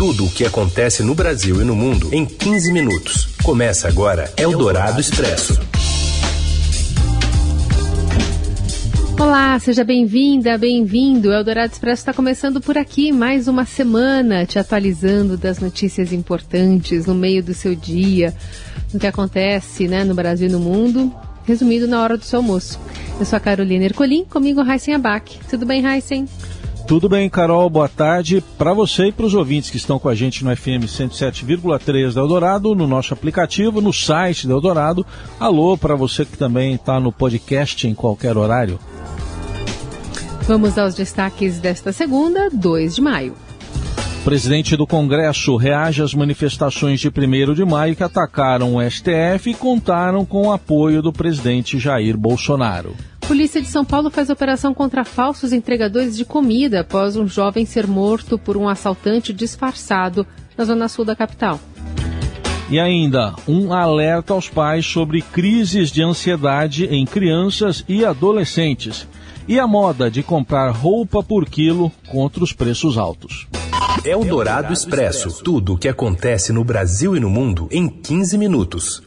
Tudo o que acontece no Brasil e no mundo em 15 minutos. Começa agora Eldorado Expresso. Olá, seja bem-vinda, bem-vindo. O Eldorado Expresso está começando por aqui, mais uma semana, te atualizando das notícias importantes no meio do seu dia, no que acontece né, no Brasil e no mundo, resumido na hora do seu almoço. Eu sou a Carolina Ercolim, comigo Heisen Abac. Tudo bem, Heisen? Tudo bem, Carol, boa tarde para você e para os ouvintes que estão com a gente no FM 107,3 da Eldorado, no nosso aplicativo, no site da Eldorado. Alô para você que também está no podcast em qualquer horário. Vamos aos destaques desta segunda, 2 de maio. O presidente do Congresso reage às manifestações de 1 de maio que atacaram o STF e contaram com o apoio do presidente Jair Bolsonaro. Polícia de São Paulo faz operação contra falsos entregadores de comida após um jovem ser morto por um assaltante disfarçado na zona sul da capital. E ainda, um alerta aos pais sobre crises de ansiedade em crianças e adolescentes. E a moda de comprar roupa por quilo contra os preços altos. É o Dourado Expresso. Tudo o que acontece no Brasil e no mundo em 15 minutos.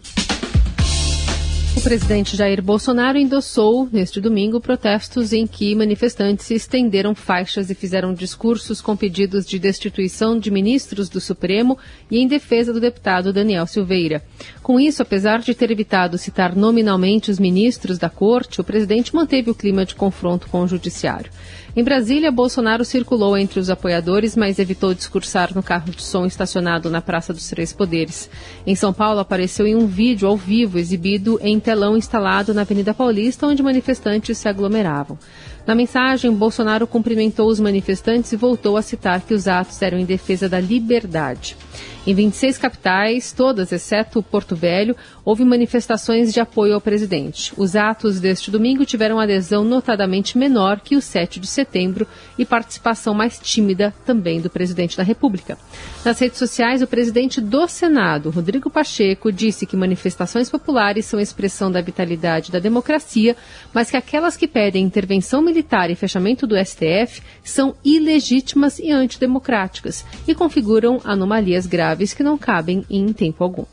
Presidente Jair Bolsonaro endossou, neste domingo, protestos em que manifestantes estenderam faixas e fizeram discursos com pedidos de destituição de ministros do Supremo e em defesa do deputado Daniel Silveira. Com isso, apesar de ter evitado citar nominalmente os ministros da corte, o presidente manteve o clima de confronto com o judiciário. Em Brasília, Bolsonaro circulou entre os apoiadores, mas evitou discursar no carro de som estacionado na Praça dos Três Poderes. Em São Paulo, apareceu em um vídeo ao vivo exibido em telão instalado na Avenida Paulista, onde manifestantes se aglomeravam. Na mensagem, Bolsonaro cumprimentou os manifestantes e voltou a citar que os atos eram em defesa da liberdade. Em 26 capitais, todas exceto Porto Velho, houve manifestações de apoio ao presidente. Os atos deste domingo tiveram adesão notadamente menor que o 7 de setembro e participação mais tímida também do presidente da República. Nas redes sociais, o presidente do Senado, Rodrigo Pacheco, disse que manifestações populares são expressão da vitalidade da democracia, mas que aquelas que pedem intervenção militar e fechamento do STF são ilegítimas e antidemocráticas e configuram anomalias graves que não cabem em tempo algum.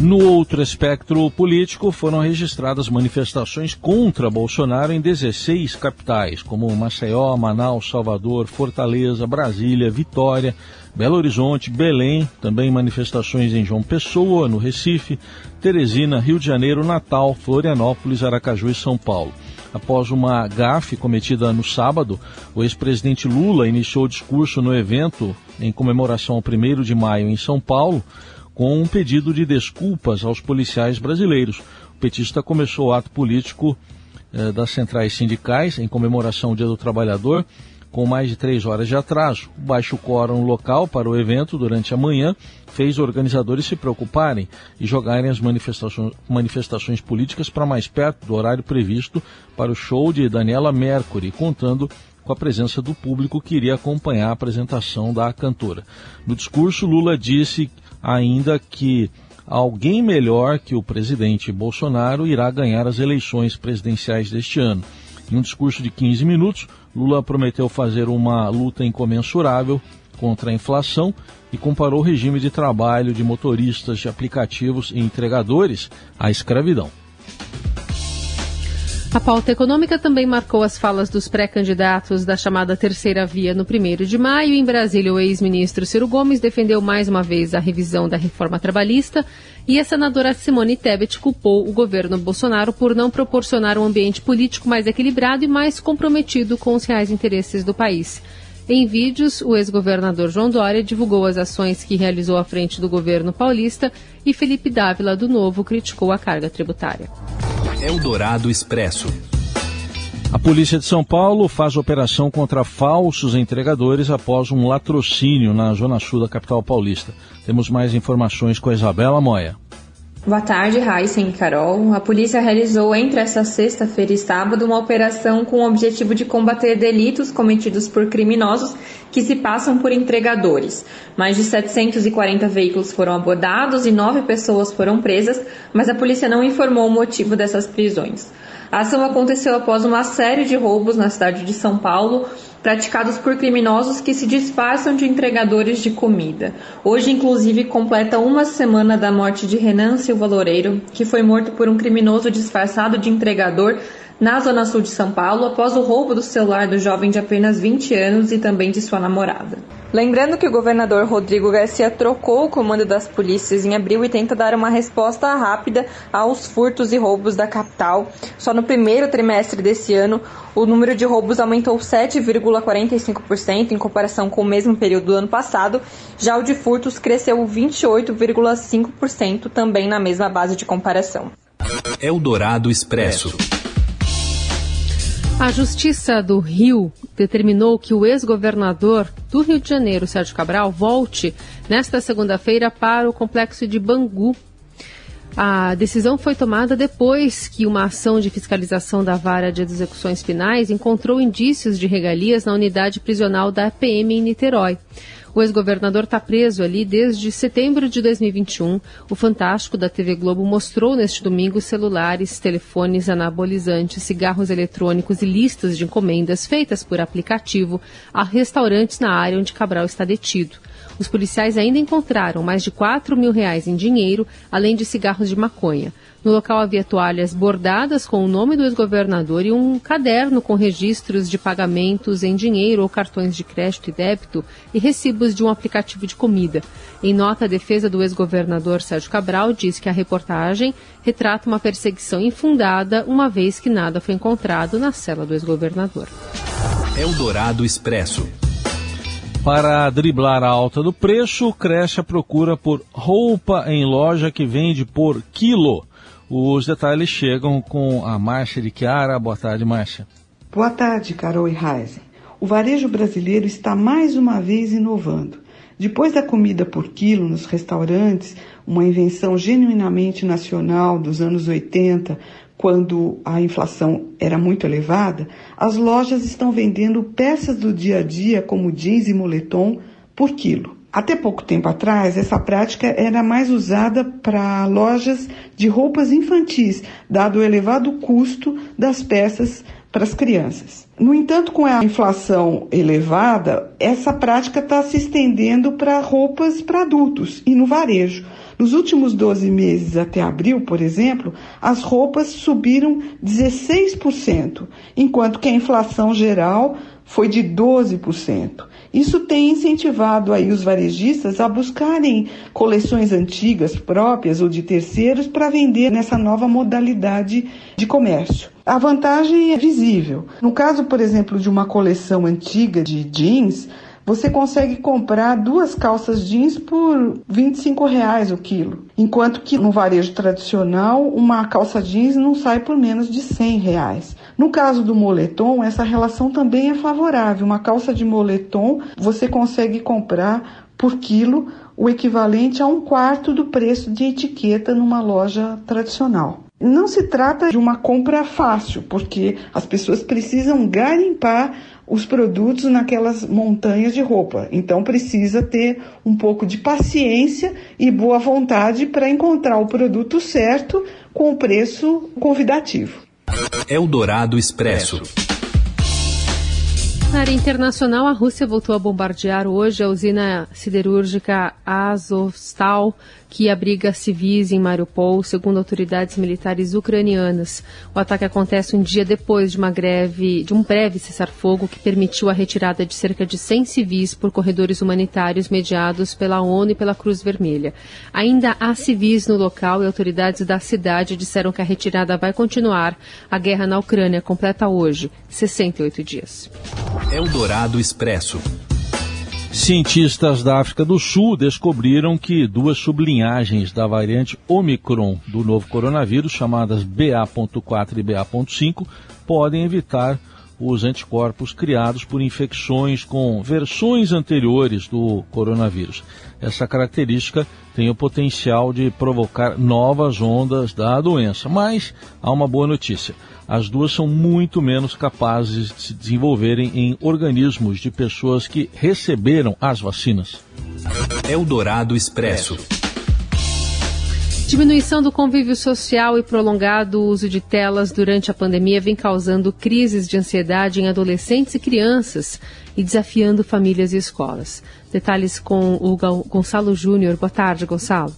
No outro espectro político, foram registradas manifestações contra Bolsonaro em 16 capitais, como Maceió, Manaus, Salvador, Fortaleza, Brasília, Vitória, Belo Horizonte, Belém, também manifestações em João Pessoa, no Recife, Teresina, Rio de Janeiro, Natal, Florianópolis, Aracaju e São Paulo. Após uma gafe cometida no sábado, o ex-presidente Lula iniciou o discurso no evento em comemoração ao 1 de maio em São Paulo, com um pedido de desculpas aos policiais brasileiros. O petista começou o ato político eh, das centrais sindicais em comemoração ao Dia do Trabalhador, com mais de três horas de atraso. O baixo quórum local para o evento durante a manhã fez organizadores se preocuparem e jogarem as manifestações, manifestações políticas para mais perto do horário previsto para o show de Daniela Mercury, contando com a presença do público que iria acompanhar a apresentação da cantora. No discurso, Lula disse ainda que alguém melhor que o presidente Bolsonaro irá ganhar as eleições presidenciais deste ano. Em um discurso de 15 minutos, Lula prometeu fazer uma luta incomensurável contra a inflação e comparou o regime de trabalho de motoristas de aplicativos e entregadores à escravidão. A pauta econômica também marcou as falas dos pré-candidatos da chamada terceira via no 1 de maio. Em Brasília, o ex-ministro Ciro Gomes defendeu mais uma vez a revisão da reforma trabalhista e a senadora Simone Tebet culpou o governo Bolsonaro por não proporcionar um ambiente político mais equilibrado e mais comprometido com os reais interesses do país. Em vídeos, o ex-governador João Dória divulgou as ações que realizou à frente do governo paulista e Felipe Dávila, do Novo, criticou a carga tributária. Eldorado Expresso. A polícia de São Paulo faz operação contra falsos entregadores após um latrocínio na zona sul da capital paulista. Temos mais informações com a Isabela Moia. Boa tarde, Heisen e Carol. A polícia realizou entre esta sexta-feira e sábado uma operação com o objetivo de combater delitos cometidos por criminosos que se passam por entregadores. Mais de 740 veículos foram abordados e nove pessoas foram presas, mas a polícia não informou o motivo dessas prisões. A ação aconteceu após uma série de roubos na cidade de São Paulo, praticados por criminosos que se disfarçam de entregadores de comida. Hoje, inclusive, completa uma semana da morte de Renan Silva Loureiro, que foi morto por um criminoso disfarçado de entregador na zona sul de São Paulo após o roubo do celular do jovem de apenas 20 anos e também de sua namorada. Lembrando que o governador Rodrigo Garcia trocou o comando das polícias em abril e tenta dar uma resposta rápida aos furtos e roubos da capital. Só no primeiro trimestre desse ano, o número de roubos aumentou 7,45% em comparação com o mesmo período do ano passado. Já o de furtos cresceu 28,5% também na mesma base de comparação. Eldorado Expresso. A Justiça do Rio determinou que o ex-governador do Rio de Janeiro, Sérgio Cabral, volte nesta segunda-feira para o complexo de Bangu. A decisão foi tomada depois que uma ação de fiscalização da Vara de Execuções Penais encontrou indícios de regalias na unidade prisional da PM em Niterói. O ex-governador está preso ali desde setembro de 2021. O Fantástico da TV Globo mostrou neste domingo celulares, telefones anabolizantes, cigarros eletrônicos e listas de encomendas feitas por aplicativo a restaurantes na área onde Cabral está detido. Os policiais ainda encontraram mais de 4 mil reais em dinheiro, além de cigarros de maconha. No local havia toalhas bordadas com o nome do ex-governador e um caderno com registros de pagamentos em dinheiro ou cartões de crédito e débito e recibos de um aplicativo de comida. Em nota, a defesa do ex-governador Sérgio Cabral diz que a reportagem retrata uma perseguição infundada, uma vez que nada foi encontrado na cela do ex-governador. Eldorado Expresso. Para driblar a alta do preço, cresce a procura por roupa em loja que vende por quilo. Os detalhes chegam com a Márcia de Chiara. Boa tarde, Márcia. Boa tarde, Carol e Heisen. O varejo brasileiro está mais uma vez inovando. Depois da comida por quilo nos restaurantes, uma invenção genuinamente nacional dos anos 80, quando a inflação era muito elevada, as lojas estão vendendo peças do dia a dia como jeans e moletom por quilo. Até pouco tempo atrás, essa prática era mais usada para lojas de roupas infantis, dado o elevado custo das peças para as crianças. No entanto, com a inflação elevada, essa prática está se estendendo para roupas para adultos e no varejo. Nos últimos 12 meses até abril, por exemplo, as roupas subiram 16%, enquanto que a inflação geral foi de 12%. Isso tem incentivado aí os varejistas a buscarem coleções antigas próprias ou de terceiros para vender nessa nova modalidade de comércio. A vantagem é visível. No caso, por exemplo, de uma coleção antiga de jeans, você consegue comprar duas calças jeans por 25 reais o quilo, enquanto que no varejo tradicional uma calça jeans não sai por menos de 100 reais. No caso do moletom, essa relação também é favorável. Uma calça de moletom você consegue comprar por quilo o equivalente a um quarto do preço de etiqueta numa loja tradicional. Não se trata de uma compra fácil, porque as pessoas precisam garimpar os produtos naquelas montanhas de roupa. Então precisa ter um pouco de paciência e boa vontade para encontrar o produto certo com o preço convidativo. Eldorado Expresso. Na área internacional, a Rússia voltou a bombardear hoje a usina siderúrgica Azovstal que abriga civis em Mariupol, segundo autoridades militares ucranianas. O ataque acontece um dia depois de uma greve, de um breve cessar-fogo que permitiu a retirada de cerca de 100 civis por corredores humanitários mediados pela ONU e pela Cruz Vermelha. Ainda há civis no local e autoridades da cidade disseram que a retirada vai continuar. A guerra na Ucrânia completa hoje 68 dias. Eldorado Expresso. Cientistas da África do Sul descobriram que duas sublinhagens da variante Omicron do novo coronavírus, chamadas BA.4 e BA.5, podem evitar os anticorpos criados por infecções com versões anteriores do coronavírus. Essa característica tem o potencial de provocar novas ondas da doença, mas há uma boa notícia as duas são muito menos capazes de se desenvolverem em organismos de pessoas que receberam as vacinas. Eldorado Expresso. Diminuição do convívio social e prolongado uso de telas durante a pandemia vem causando crises de ansiedade em adolescentes e crianças e desafiando famílias e escolas. Detalhes com o Gonçalo Júnior. Boa tarde, Gonçalo.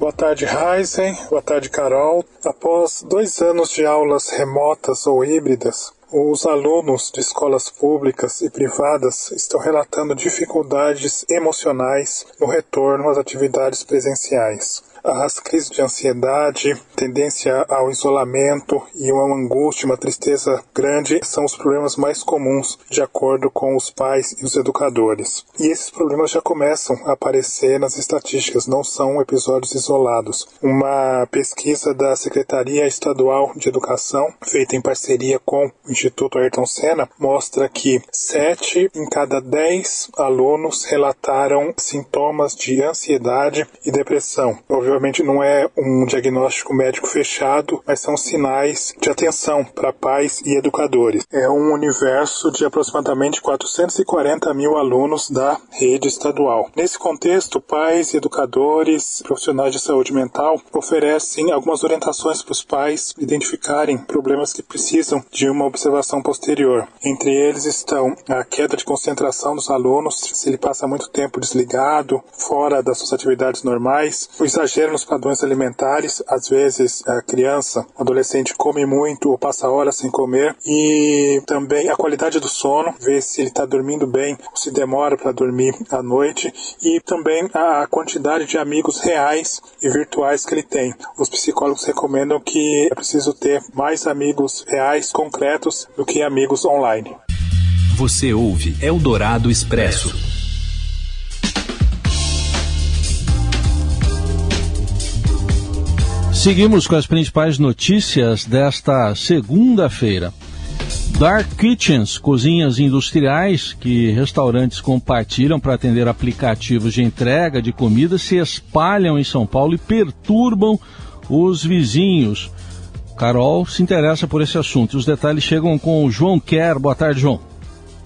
Boa tarde, Heisen. Boa tarde, Carol. Após dois anos de aulas remotas ou híbridas, os alunos de escolas públicas e privadas estão relatando dificuldades emocionais no retorno às atividades presenciais as crises de ansiedade, tendência ao isolamento e uma angústia, uma tristeza grande são os problemas mais comuns de acordo com os pais e os educadores. E esses problemas já começam a aparecer nas estatísticas, não são episódios isolados. Uma pesquisa da Secretaria Estadual de Educação, feita em parceria com o Instituto Ayrton Senna, mostra que 7 em cada 10 alunos relataram sintomas de ansiedade e depressão provavelmente não é um diagnóstico médico fechado, mas são sinais de atenção para pais e educadores. É um universo de aproximadamente 440 mil alunos da rede estadual. Nesse contexto, pais, educadores, profissionais de saúde mental oferecem algumas orientações para os pais identificarem problemas que precisam de uma observação posterior. Entre eles estão a queda de concentração dos alunos, se ele passa muito tempo desligado, fora das suas atividades normais, o exagero nos padrões alimentares, às vezes a criança, adolescente come muito ou passa horas sem comer e também a qualidade do sono, ver se ele está dormindo bem ou se demora para dormir à noite e também a quantidade de amigos reais e virtuais que ele tem. Os psicólogos recomendam que é preciso ter mais amigos reais, concretos, do que amigos online. Você ouve Eldorado Expresso. Seguimos com as principais notícias desta segunda-feira. Dark Kitchens, cozinhas industriais que restaurantes compartilham para atender aplicativos de entrega de comida, se espalham em São Paulo e perturbam os vizinhos. Carol se interessa por esse assunto. Os detalhes chegam com o João Quer. Boa tarde, João.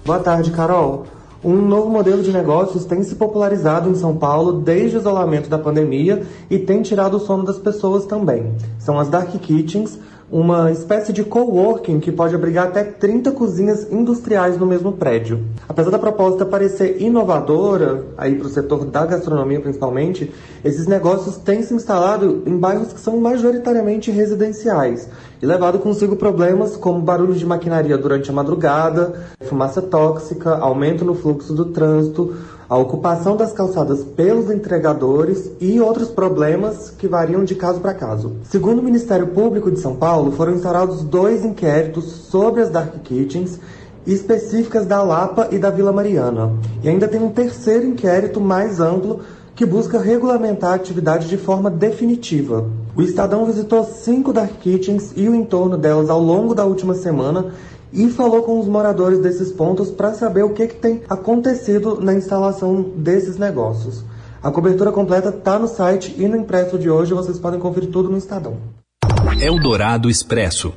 Boa tarde, Carol. Um novo modelo de negócios tem se popularizado em São Paulo desde o isolamento da pandemia e tem tirado o sono das pessoas também. São as Dark Kitchens, uma espécie de coworking que pode abrigar até 30 cozinhas industriais no mesmo prédio. Apesar da proposta parecer inovadora, aí para o setor da gastronomia principalmente, esses negócios têm se instalado em bairros que são majoritariamente residenciais e levado consigo problemas como barulho de maquinaria durante a madrugada, fumaça tóxica, aumento no fluxo do trânsito, a ocupação das calçadas pelos entregadores e outros problemas que variam de caso para caso. Segundo o Ministério Público de São Paulo, foram instaurados dois inquéritos sobre as dark kitchens específicas da Lapa e da Vila Mariana. E ainda tem um terceiro inquérito mais amplo que busca regulamentar a atividade de forma definitiva. O Estadão visitou cinco dark kitchens e o entorno delas ao longo da última semana e falou com os moradores desses pontos para saber o que, que tem acontecido na instalação desses negócios. A cobertura completa está no site e no impresso de hoje vocês podem conferir tudo no Estadão. Eldorado Expresso.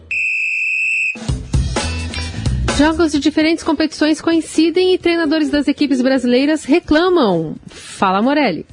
Jogos de diferentes competições coincidem e treinadores das equipes brasileiras reclamam. Fala, Morelli.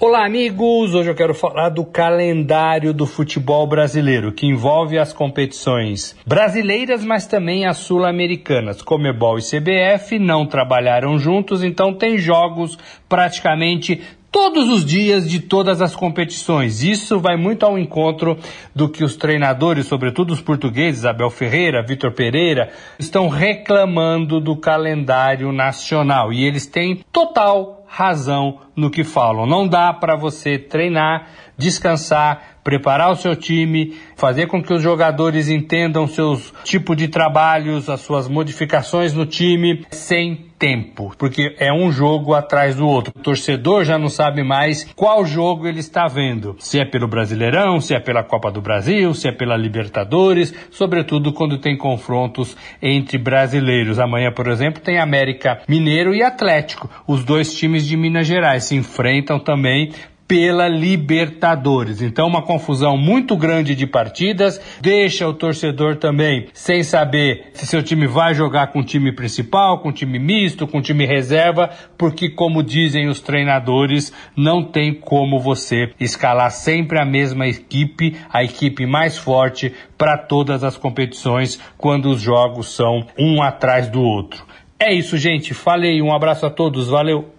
Olá, amigos! Hoje eu quero falar do calendário do futebol brasileiro, que envolve as competições brasileiras, mas também as sul-americanas. Comebol e CBF não trabalharam juntos, então tem jogos praticamente todos os dias de todas as competições. Isso vai muito ao encontro do que os treinadores, sobretudo os portugueses, Abel Ferreira, Vitor Pereira, estão reclamando do calendário nacional. E eles têm total razão no que falam. Não dá para você treinar, descansar, preparar o seu time, fazer com que os jogadores entendam seus tipos de trabalhos, as suas modificações no time, sem tempo, porque é um jogo atrás do outro. O torcedor já não sabe mais qual jogo ele está vendo, se é pelo Brasileirão, se é pela Copa do Brasil, se é pela Libertadores, sobretudo quando tem confrontos entre brasileiros. Amanhã, por exemplo, tem América Mineiro e Atlético. Os dois times de Minas Gerais se enfrentam também pela Libertadores. Então, uma confusão muito grande de partidas, deixa o torcedor também sem saber se seu time vai jogar com o time principal, com o time misto, com o time reserva, porque, como dizem os treinadores, não tem como você escalar sempre a mesma equipe, a equipe mais forte para todas as competições quando os jogos são um atrás do outro. É isso, gente. Falei. Um abraço a todos. Valeu.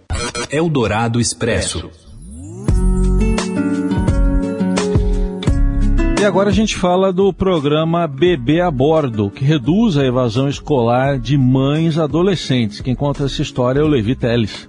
Eldorado Expresso. E agora a gente fala do programa Bebê a Bordo, que reduz a evasão escolar de mães adolescentes. Quem conta essa história é o Levi Teles.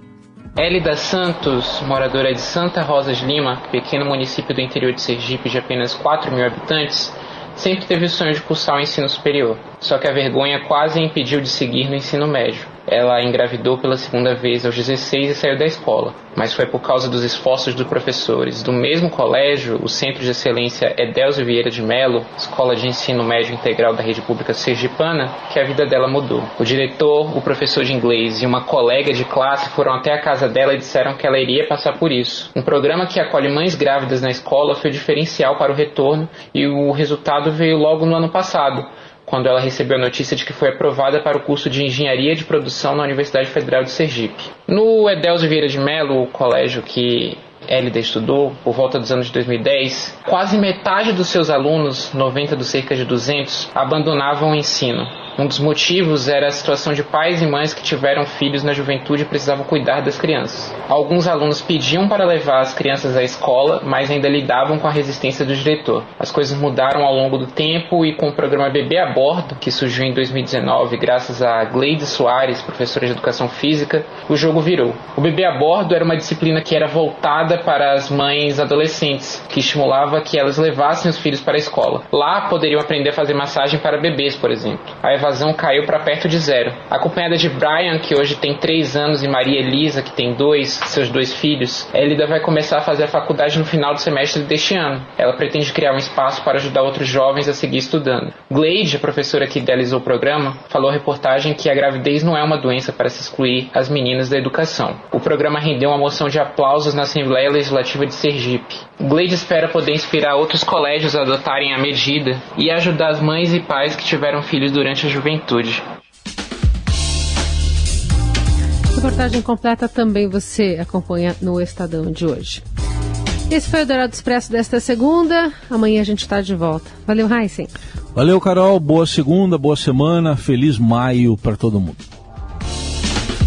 Elida Santos, moradora de Santa Rosa de Lima, pequeno município do interior de Sergipe de apenas 4 mil habitantes, sempre teve o sonho de cursar o ensino superior. Só que a vergonha quase a impediu de seguir no ensino médio. Ela engravidou pela segunda vez aos 16 e saiu da escola, mas foi por causa dos esforços dos professores do mesmo colégio, o Centro de Excelência Edelzio Vieira de Melo, Escola de Ensino Médio Integral da Rede Pública Sergipana, que a vida dela mudou. O diretor, o professor de inglês e uma colega de classe foram até a casa dela e disseram que ela iria passar por isso. Um programa que acolhe mães grávidas na escola foi diferencial para o retorno e o resultado veio logo no ano passado quando ela recebeu a notícia de que foi aprovada para o curso de Engenharia de Produção na Universidade Federal de Sergipe. No Edelso Vieira de Mello, o colégio que Elida estudou, por volta dos anos de 2010, quase metade dos seus alunos, 90 dos cerca de 200, abandonavam o ensino. Um dos motivos era a situação de pais e mães que tiveram filhos na juventude e precisavam cuidar das crianças. Alguns alunos pediam para levar as crianças à escola, mas ainda lidavam com a resistência do diretor. As coisas mudaram ao longo do tempo e com o programa Bebê a Bordo, que surgiu em 2019 graças a Gleide Soares, professora de educação física, o jogo virou. O Bebê a Bordo era uma disciplina que era voltada para as mães adolescentes, que estimulava que elas levassem os filhos para a escola. Lá poderiam aprender a fazer massagem para bebês, por exemplo. A evasão caiu para perto de zero. Acompanhada de Brian, que hoje tem 3 anos, e Maria Elisa, que tem 2, seus dois filhos, Elida vai começar a fazer a faculdade no final do semestre deste ano. Ela pretende criar um espaço para ajudar outros jovens a seguir estudando. Glade, a professora que idealizou o programa, falou à reportagem que a gravidez não é uma doença para se excluir as meninas da educação. O programa rendeu uma moção de aplausos na Assembleia Legislativa de Sergipe. Glade espera poder inspirar outros colégios a adotarem a medida e ajudar as mães e pais que tiveram filhos durante a juventude. Reportagem completa também você acompanha no Estadão de hoje. Esse foi o Dourado Expresso desta segunda. Amanhã a gente está de volta. Valeu, Heisen. Valeu, Carol. Boa segunda, boa semana. Feliz maio para todo mundo.